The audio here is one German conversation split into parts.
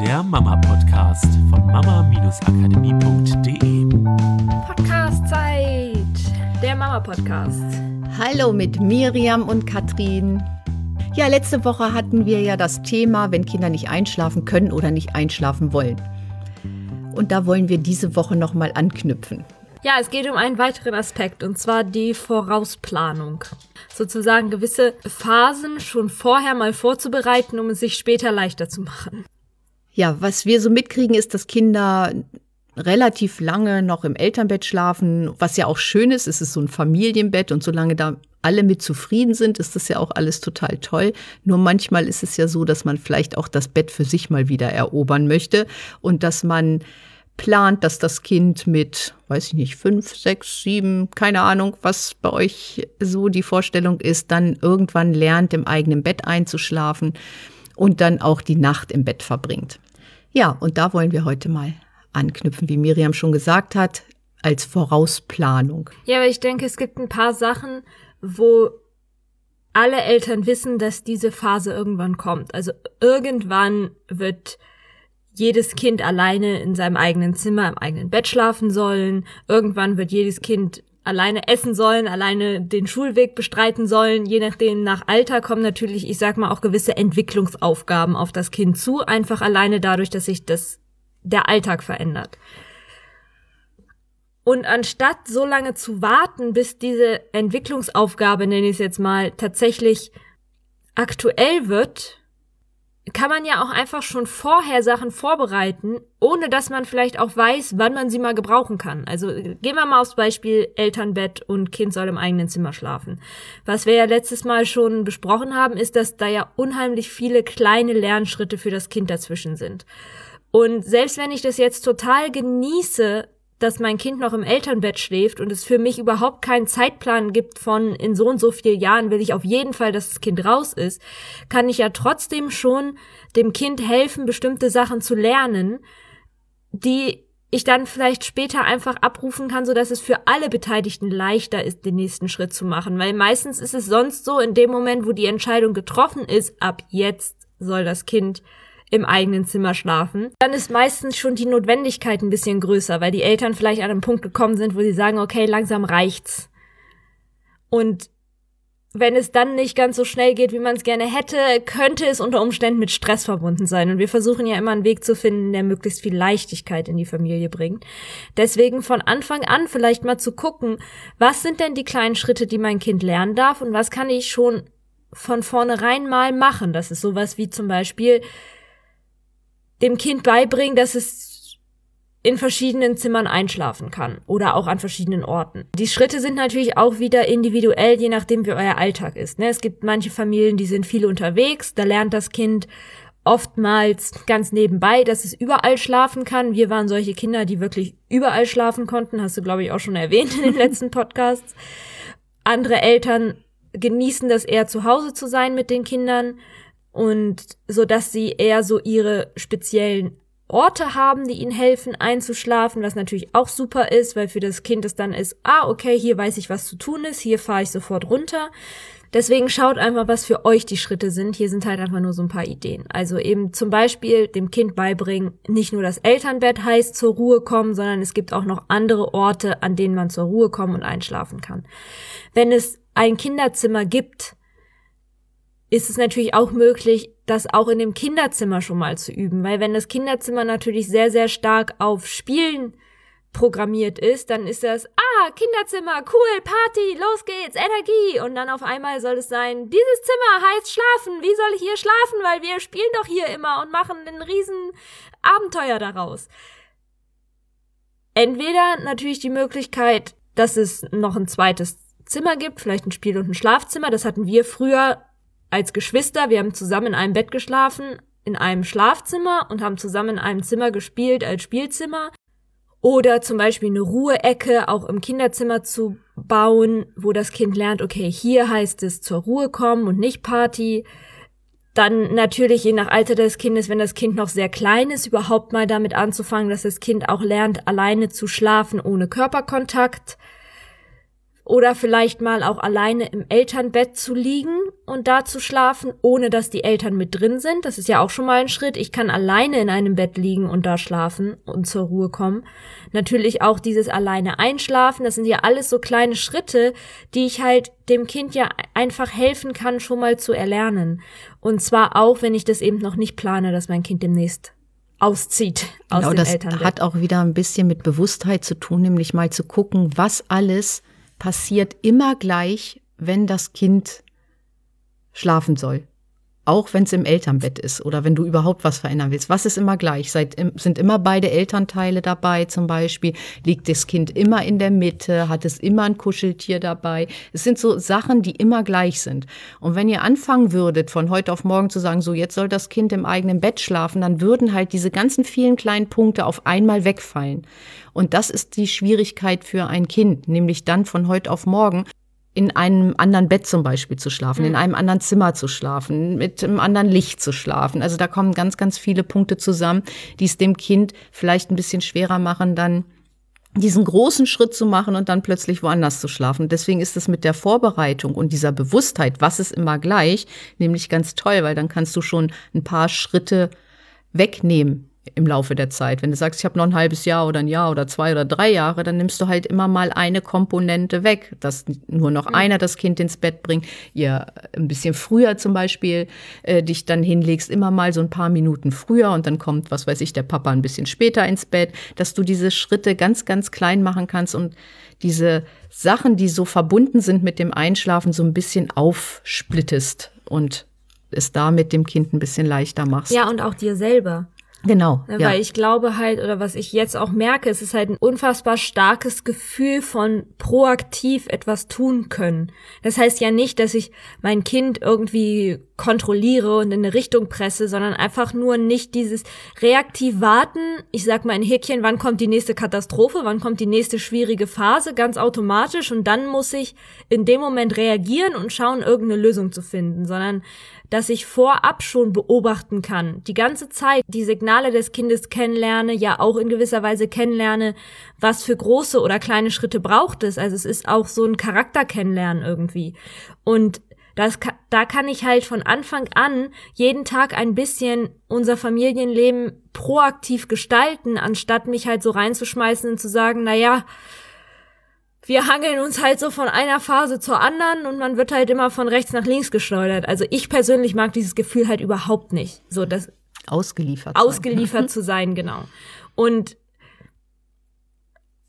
der Mama-Podcast von mama-akademie.de. Podcast-Zeit, der Mama-Podcast. Hallo mit Miriam und Katrin. Ja, letzte Woche hatten wir ja das Thema, wenn Kinder nicht einschlafen können oder nicht einschlafen wollen. Und da wollen wir diese Woche nochmal anknüpfen. Ja, es geht um einen weiteren Aspekt, und zwar die Vorausplanung. Sozusagen gewisse Phasen schon vorher mal vorzubereiten, um es sich später leichter zu machen. Ja, was wir so mitkriegen, ist, dass Kinder relativ lange noch im Elternbett schlafen, was ja auch schön ist. Es ist so ein Familienbett und solange da alle mit zufrieden sind, ist das ja auch alles total toll. Nur manchmal ist es ja so, dass man vielleicht auch das Bett für sich mal wieder erobern möchte und dass man plant, dass das Kind mit, weiß ich nicht, fünf, sechs, sieben, keine Ahnung, was bei euch so die Vorstellung ist, dann irgendwann lernt, im eigenen Bett einzuschlafen und dann auch die Nacht im Bett verbringt. Ja, und da wollen wir heute mal anknüpfen, wie Miriam schon gesagt hat, als Vorausplanung. Ja, aber ich denke, es gibt ein paar Sachen, wo alle Eltern wissen, dass diese Phase irgendwann kommt. Also irgendwann wird jedes Kind alleine in seinem eigenen Zimmer, im eigenen Bett schlafen sollen. Irgendwann wird jedes Kind alleine essen sollen, alleine den Schulweg bestreiten sollen. Je nachdem, nach Alter kommen natürlich, ich sag mal, auch gewisse Entwicklungsaufgaben auf das Kind zu, einfach alleine dadurch, dass sich das, der Alltag verändert. Und anstatt so lange zu warten, bis diese Entwicklungsaufgabe, nenne ich es jetzt mal, tatsächlich aktuell wird, kann man ja auch einfach schon vorher Sachen vorbereiten, ohne dass man vielleicht auch weiß, wann man sie mal gebrauchen kann. Also gehen wir mal aufs Beispiel Elternbett und Kind soll im eigenen Zimmer schlafen. Was wir ja letztes Mal schon besprochen haben, ist, dass da ja unheimlich viele kleine Lernschritte für das Kind dazwischen sind. Und selbst wenn ich das jetzt total genieße, dass mein Kind noch im Elternbett schläft und es für mich überhaupt keinen Zeitplan gibt von in so und so vielen Jahren will ich auf jeden Fall, dass das Kind raus ist, kann ich ja trotzdem schon dem Kind helfen, bestimmte Sachen zu lernen, die ich dann vielleicht später einfach abrufen kann, so dass es für alle Beteiligten leichter ist, den nächsten Schritt zu machen. Weil meistens ist es sonst so, in dem Moment, wo die Entscheidung getroffen ist, ab jetzt soll das Kind im eigenen Zimmer schlafen, dann ist meistens schon die Notwendigkeit ein bisschen größer, weil die Eltern vielleicht an einem Punkt gekommen sind, wo sie sagen, okay, langsam reicht's. Und wenn es dann nicht ganz so schnell geht, wie man es gerne hätte, könnte es unter Umständen mit Stress verbunden sein. Und wir versuchen ja immer einen Weg zu finden, der möglichst viel Leichtigkeit in die Familie bringt. Deswegen von Anfang an vielleicht mal zu gucken, was sind denn die kleinen Schritte, die mein Kind lernen darf und was kann ich schon von vornherein mal machen. Das ist sowas wie zum Beispiel dem Kind beibringen, dass es in verschiedenen Zimmern einschlafen kann oder auch an verschiedenen Orten. Die Schritte sind natürlich auch wieder individuell, je nachdem wie euer Alltag ist. Ne? Es gibt manche Familien, die sind viel unterwegs, da lernt das Kind oftmals ganz nebenbei, dass es überall schlafen kann. Wir waren solche Kinder, die wirklich überall schlafen konnten, hast du glaube ich auch schon erwähnt in den letzten Podcasts. Andere Eltern genießen das eher zu Hause zu sein mit den Kindern und so dass sie eher so ihre speziellen Orte haben, die ihnen helfen einzuschlafen, was natürlich auch super ist, weil für das Kind es dann ist, ah, okay, hier weiß ich, was zu tun ist, hier fahre ich sofort runter. Deswegen schaut einfach, was für euch die Schritte sind. Hier sind halt einfach nur so ein paar Ideen. Also eben zum Beispiel dem Kind beibringen, nicht nur das Elternbett heißt zur Ruhe kommen, sondern es gibt auch noch andere Orte, an denen man zur Ruhe kommen und einschlafen kann. Wenn es ein Kinderzimmer gibt, ist es natürlich auch möglich, das auch in dem Kinderzimmer schon mal zu üben, weil wenn das Kinderzimmer natürlich sehr, sehr stark auf Spielen programmiert ist, dann ist das, ah, Kinderzimmer, cool, Party, los geht's, Energie. Und dann auf einmal soll es sein, dieses Zimmer heißt schlafen, wie soll ich hier schlafen, weil wir spielen doch hier immer und machen ein riesen Abenteuer daraus. Entweder natürlich die Möglichkeit, dass es noch ein zweites Zimmer gibt, vielleicht ein Spiel- und ein Schlafzimmer. Das hatten wir früher als Geschwister, wir haben zusammen in einem Bett geschlafen, in einem Schlafzimmer und haben zusammen in einem Zimmer gespielt als Spielzimmer. Oder zum Beispiel eine Ruheecke auch im Kinderzimmer zu bauen, wo das Kind lernt, okay, hier heißt es zur Ruhe kommen und nicht Party. Dann natürlich je nach Alter des Kindes, wenn das Kind noch sehr klein ist, überhaupt mal damit anzufangen, dass das Kind auch lernt, alleine zu schlafen ohne Körperkontakt oder vielleicht mal auch alleine im Elternbett zu liegen und da zu schlafen, ohne dass die Eltern mit drin sind. Das ist ja auch schon mal ein Schritt. Ich kann alleine in einem Bett liegen und da schlafen und zur Ruhe kommen. Natürlich auch dieses alleine einschlafen. Das sind ja alles so kleine Schritte, die ich halt dem Kind ja einfach helfen kann, schon mal zu erlernen. Und zwar auch, wenn ich das eben noch nicht plane, dass mein Kind demnächst auszieht aus genau, dem das Elternbett. hat auch wieder ein bisschen mit Bewusstheit zu tun, nämlich mal zu gucken, was alles passiert immer gleich, wenn das Kind schlafen soll. Auch wenn es im Elternbett ist oder wenn du überhaupt was verändern willst. Was ist immer gleich? Seid, sind immer beide Elternteile dabei zum Beispiel? Liegt das Kind immer in der Mitte? Hat es immer ein Kuscheltier dabei? Es sind so Sachen, die immer gleich sind. Und wenn ihr anfangen würdet, von heute auf morgen zu sagen, so jetzt soll das Kind im eigenen Bett schlafen, dann würden halt diese ganzen vielen kleinen Punkte auf einmal wegfallen. Und das ist die Schwierigkeit für ein Kind, nämlich dann von heute auf morgen in einem anderen Bett zum Beispiel zu schlafen, mhm. in einem anderen Zimmer zu schlafen, mit einem anderen Licht zu schlafen. Also da kommen ganz, ganz viele Punkte zusammen, die es dem Kind vielleicht ein bisschen schwerer machen, dann diesen großen Schritt zu machen und dann plötzlich woanders zu schlafen. Deswegen ist es mit der Vorbereitung und dieser Bewusstheit, was ist immer gleich, nämlich ganz toll, weil dann kannst du schon ein paar Schritte wegnehmen im Laufe der Zeit. Wenn du sagst, ich habe noch ein halbes Jahr oder ein Jahr oder zwei oder drei Jahre, dann nimmst du halt immer mal eine Komponente weg, dass nur noch mhm. einer das Kind ins Bett bringt, ihr ein bisschen früher zum Beispiel äh, dich dann hinlegst, immer mal so ein paar Minuten früher und dann kommt, was weiß ich, der Papa ein bisschen später ins Bett, dass du diese Schritte ganz, ganz klein machen kannst und diese Sachen, die so verbunden sind mit dem Einschlafen, so ein bisschen aufsplittest und es damit dem Kind ein bisschen leichter machst. Ja, und auch dir selber. Genau. Ne, ja. Weil ich glaube halt, oder was ich jetzt auch merke, es ist halt ein unfassbar starkes Gefühl von proaktiv etwas tun können. Das heißt ja nicht, dass ich mein Kind irgendwie kontrolliere und in eine Richtung presse, sondern einfach nur nicht dieses reaktiv warten. Ich sag mal ein Häkchen, wann kommt die nächste Katastrophe, wann kommt die nächste schwierige Phase, ganz automatisch und dann muss ich in dem Moment reagieren und schauen, irgendeine Lösung zu finden, sondern dass ich vorab schon beobachten kann, die ganze Zeit die Signale des Kindes kennenlerne, ja auch in gewisser Weise kennenlerne, was für große oder kleine Schritte braucht es. Also es ist auch so ein Charakter kennenlernen irgendwie. Und das, da kann ich halt von Anfang an jeden Tag ein bisschen unser Familienleben proaktiv gestalten, anstatt mich halt so reinzuschmeißen und zu sagen, na ja, wir hangeln uns halt so von einer Phase zur anderen und man wird halt immer von rechts nach links geschleudert. Also ich persönlich mag dieses Gefühl halt überhaupt nicht. So das ausgeliefert ausgeliefert sein. zu sein, genau. Und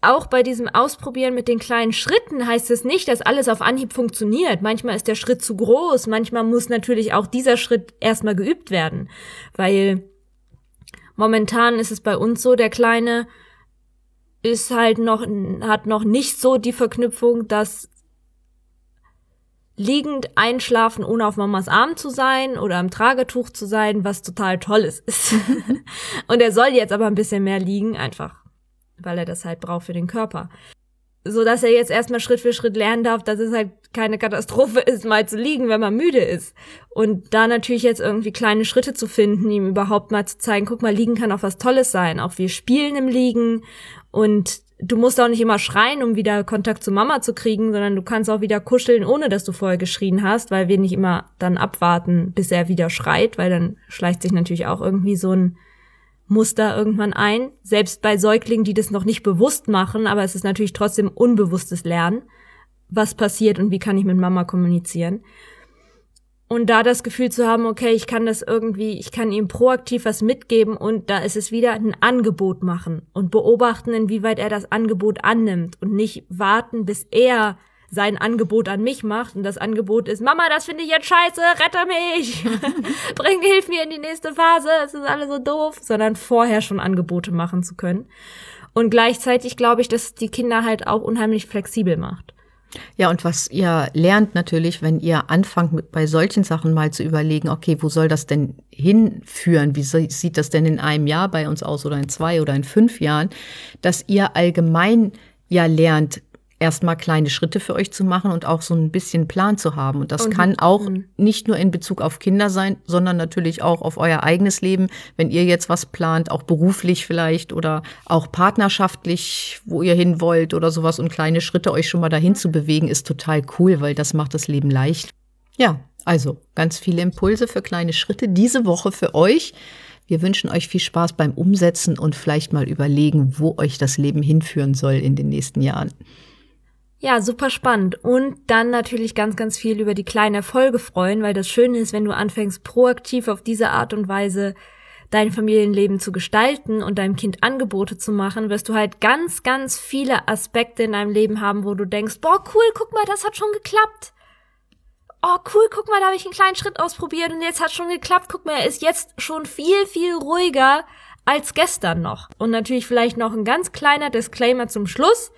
auch bei diesem Ausprobieren mit den kleinen Schritten heißt es nicht, dass alles auf Anhieb funktioniert. Manchmal ist der Schritt zu groß, manchmal muss natürlich auch dieser Schritt erstmal geübt werden, weil momentan ist es bei uns so, der Kleine ist halt noch, hat noch nicht so die Verknüpfung, dass liegend einschlafen, ohne auf Mamas Arm zu sein oder am Tragetuch zu sein, was total tolles ist. und er soll jetzt aber ein bisschen mehr liegen, einfach, weil er das halt braucht für den Körper. So dass er jetzt erstmal Schritt für Schritt lernen darf, dass es halt keine Katastrophe ist, mal zu liegen, wenn man müde ist. Und da natürlich jetzt irgendwie kleine Schritte zu finden, ihm überhaupt mal zu zeigen, guck mal, liegen kann auch was Tolles sein. Auch wir spielen im Liegen und du musst auch nicht immer schreien, um wieder Kontakt zu Mama zu kriegen, sondern du kannst auch wieder kuscheln, ohne dass du vorher geschrien hast, weil wir nicht immer dann abwarten, bis er wieder schreit, weil dann schleicht sich natürlich auch irgendwie so ein Muster irgendwann ein. Selbst bei Säuglingen, die das noch nicht bewusst machen, aber es ist natürlich trotzdem unbewusstes Lernen, was passiert und wie kann ich mit Mama kommunizieren. Und da das Gefühl zu haben, okay, ich kann das irgendwie, ich kann ihm proaktiv was mitgeben und da ist es wieder ein Angebot machen und beobachten, inwieweit er das Angebot annimmt und nicht warten, bis er sein Angebot an mich macht und das Angebot ist, Mama, das finde ich jetzt scheiße, rette mich, bring, hilf mir in die nächste Phase, es ist alles so doof, sondern vorher schon Angebote machen zu können. Und gleichzeitig glaube ich, dass die Kinder halt auch unheimlich flexibel macht. Ja, und was ihr lernt natürlich, wenn ihr anfangt, mit, bei solchen Sachen mal zu überlegen, okay, wo soll das denn hinführen? Wie sieht das denn in einem Jahr bei uns aus oder in zwei oder in fünf Jahren? Dass ihr allgemein ja lernt, erstmal kleine Schritte für euch zu machen und auch so ein bisschen Plan zu haben. Und das Und- kann auch Mhm. nicht nur in Bezug auf Kinder sein, sondern natürlich auch auf euer eigenes Leben, wenn ihr jetzt was plant, auch beruflich vielleicht oder auch partnerschaftlich, wo ihr hin wollt oder sowas und kleine Schritte euch schon mal dahin zu bewegen, ist total cool, weil das macht das Leben leicht. Ja, also ganz viele Impulse für kleine Schritte diese Woche für euch. Wir wünschen euch viel Spaß beim Umsetzen und vielleicht mal überlegen, wo euch das Leben hinführen soll in den nächsten Jahren. Ja, super spannend. Und dann natürlich ganz, ganz viel über die kleinen Erfolge freuen, weil das Schöne ist, wenn du anfängst, proaktiv auf diese Art und Weise dein Familienleben zu gestalten und deinem Kind Angebote zu machen, wirst du halt ganz, ganz viele Aspekte in deinem Leben haben, wo du denkst, boah, cool, guck mal, das hat schon geklappt. Oh, cool, guck mal, da habe ich einen kleinen Schritt ausprobiert und jetzt hat schon geklappt. Guck mal, er ist jetzt schon viel, viel ruhiger als gestern noch. Und natürlich vielleicht noch ein ganz kleiner Disclaimer zum Schluss.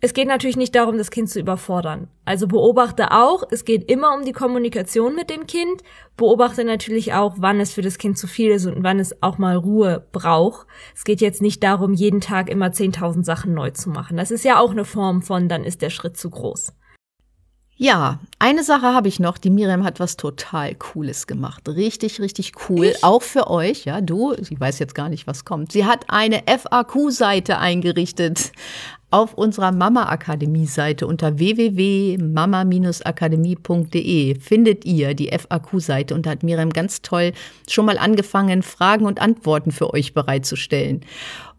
Es geht natürlich nicht darum, das Kind zu überfordern. Also beobachte auch, es geht immer um die Kommunikation mit dem Kind. Beobachte natürlich auch, wann es für das Kind zu viel ist und wann es auch mal Ruhe braucht. Es geht jetzt nicht darum, jeden Tag immer 10.000 Sachen neu zu machen. Das ist ja auch eine Form von, dann ist der Schritt zu groß. Ja, eine Sache habe ich noch. Die Miriam hat was total Cooles gemacht. Richtig, richtig cool. Auch für euch. Ja, du, sie weiß jetzt gar nicht, was kommt. Sie hat eine FAQ-Seite eingerichtet auf unserer Mama-Akademie-Seite unter www.mama-akademie.de findet ihr die FAQ-Seite und da hat Miriam ganz toll schon mal angefangen, Fragen und Antworten für euch bereitzustellen.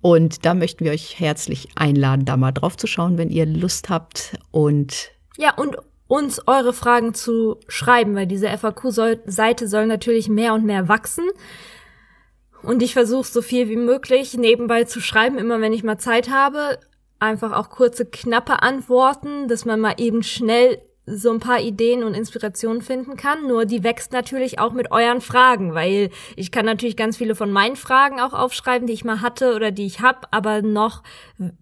Und da möchten wir euch herzlich einladen, da mal drauf zu schauen, wenn ihr Lust habt. Und Ja, und uns eure Fragen zu schreiben, weil diese FAQ-Seite soll natürlich mehr und mehr wachsen. Und ich versuche so viel wie möglich nebenbei zu schreiben, immer wenn ich mal Zeit habe. Einfach auch kurze, knappe Antworten, dass man mal eben schnell so ein paar Ideen und Inspirationen finden kann. Nur die wächst natürlich auch mit euren Fragen, weil ich kann natürlich ganz viele von meinen Fragen auch aufschreiben, die ich mal hatte oder die ich habe, aber noch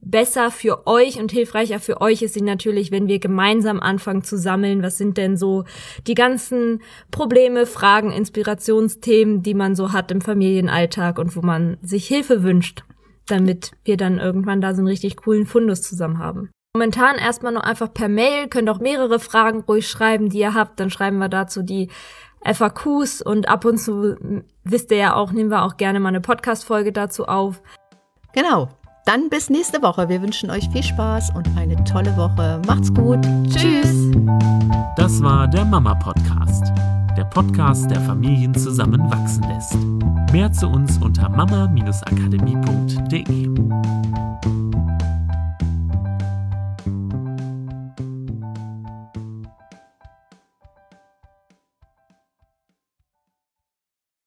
besser für euch und hilfreicher für euch ist sie natürlich, wenn wir gemeinsam anfangen zu sammeln, was sind denn so die ganzen Probleme, Fragen, Inspirationsthemen, die man so hat im Familienalltag und wo man sich Hilfe wünscht, damit wir dann irgendwann da so einen richtig coolen Fundus zusammen haben. Momentan erstmal noch einfach per Mail, könnt auch mehrere Fragen ruhig schreiben, die ihr habt, dann schreiben wir dazu die FAQs und ab und zu, wisst ihr ja auch, nehmen wir auch gerne mal eine Podcast-Folge dazu auf. Genau. Dann bis nächste Woche. Wir wünschen euch viel Spaß und eine tolle Woche. Macht's gut. Tschüss. Das war der Mama Podcast. Der Podcast, der Familien zusammenwachsen lässt. Mehr zu uns unter mama-akademie.de.